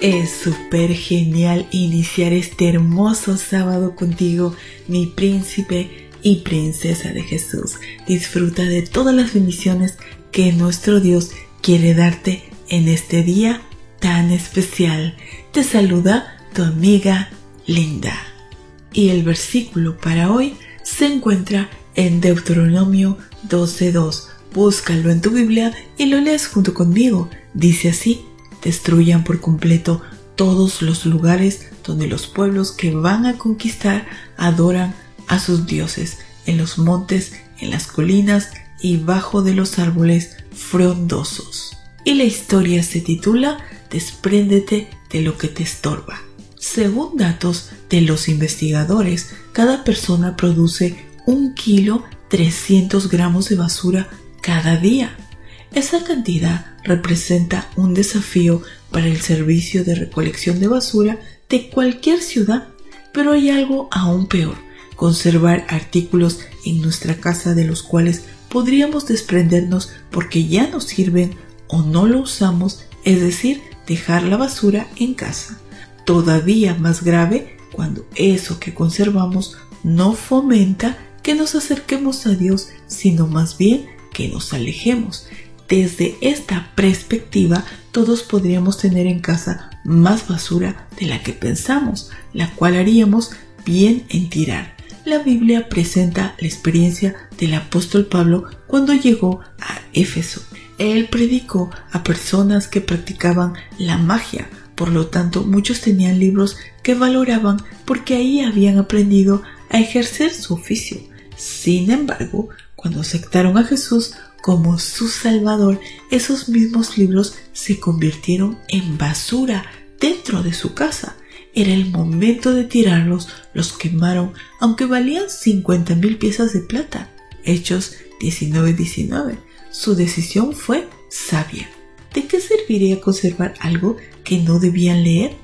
Es súper genial iniciar este hermoso sábado contigo, mi príncipe y princesa de Jesús. Disfruta de todas las bendiciones que nuestro Dios quiere darte en este día tan especial. Te saluda tu amiga Linda. Y el versículo para hoy se encuentra en Deuteronomio 12.2. Búscalo en tu Biblia y lo lees junto conmigo. Dice así destruyan por completo todos los lugares donde los pueblos que van a conquistar adoran a sus dioses, en los montes, en las colinas y bajo de los árboles frondosos. Y la historia se titula Despréndete de lo que te estorba. Según datos de los investigadores, cada persona produce un kilo 300 gramos de basura cada día. Esa cantidad representa un desafío para el servicio de recolección de basura de cualquier ciudad, pero hay algo aún peor, conservar artículos en nuestra casa de los cuales podríamos desprendernos porque ya no sirven o no lo usamos, es decir, dejar la basura en casa. Todavía más grave cuando eso que conservamos no fomenta que nos acerquemos a Dios, sino más bien que nos alejemos. Desde esta perspectiva, todos podríamos tener en casa más basura de la que pensamos, la cual haríamos bien en tirar. La Biblia presenta la experiencia del apóstol Pablo cuando llegó a Éfeso. Él predicó a personas que practicaban la magia, por lo tanto muchos tenían libros que valoraban porque ahí habían aprendido a ejercer su oficio. Sin embargo, cuando aceptaron a Jesús, como su Salvador, esos mismos libros se convirtieron en basura dentro de su casa. Era el momento de tirarlos, los quemaron, aunque valían 50 mil piezas de plata. Hechos 19-19. Su decisión fue sabia. ¿De qué serviría conservar algo que no debían leer?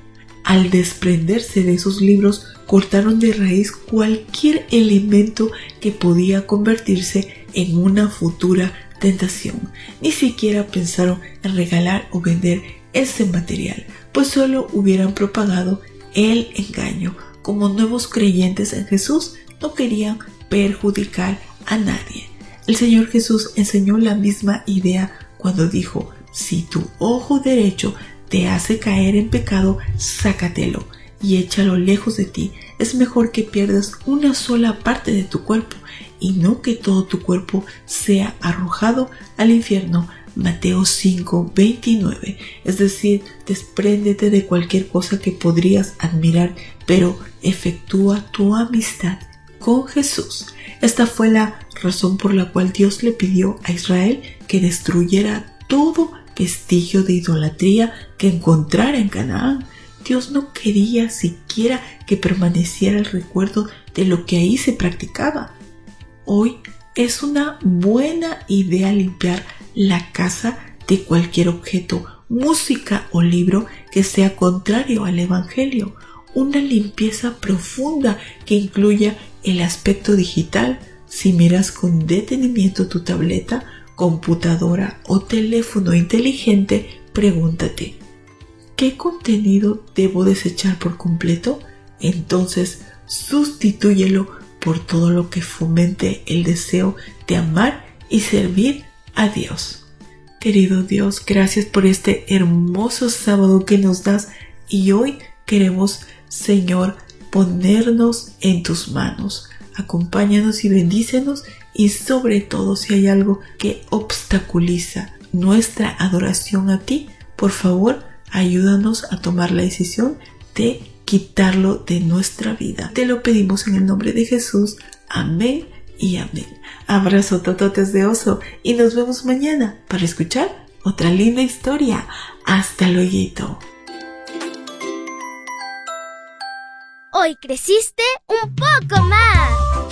Al desprenderse de esos libros, cortaron de raíz cualquier elemento que podía convertirse en una futura tentación. Ni siquiera pensaron en regalar o vender ese material, pues solo hubieran propagado el engaño. Como nuevos creyentes en Jesús, no querían perjudicar a nadie. El Señor Jesús enseñó la misma idea cuando dijo, si tu ojo derecho te hace caer en pecado, sácatelo y échalo lejos de ti. Es mejor que pierdas una sola parte de tu cuerpo y no que todo tu cuerpo sea arrojado al infierno. Mateo 5, 29. Es decir, despréndete de cualquier cosa que podrías admirar, pero efectúa tu amistad con Jesús. Esta fue la razón por la cual Dios le pidió a Israel que destruyera todo vestigio de idolatría que encontrara en Canaán. Dios no quería siquiera que permaneciera el recuerdo de lo que ahí se practicaba. Hoy es una buena idea limpiar la casa de cualquier objeto, música o libro que sea contrario al Evangelio. Una limpieza profunda que incluya el aspecto digital. Si miras con detenimiento tu tableta, computadora o teléfono inteligente, pregúntate, ¿qué contenido debo desechar por completo? Entonces, sustitúyelo por todo lo que fomente el deseo de amar y servir a Dios. Querido Dios, gracias por este hermoso sábado que nos das y hoy queremos, Señor, ponernos en tus manos. Acompáñanos y bendícenos y sobre todo si hay algo que obstaculiza nuestra adoración a ti, por favor, ayúdanos a tomar la decisión de quitarlo de nuestra vida. Te lo pedimos en el nombre de Jesús. Amén y amén. Abrazo tototes de oso y nos vemos mañana para escuchar otra linda historia. Hasta luego. Hoy creciste un poco más.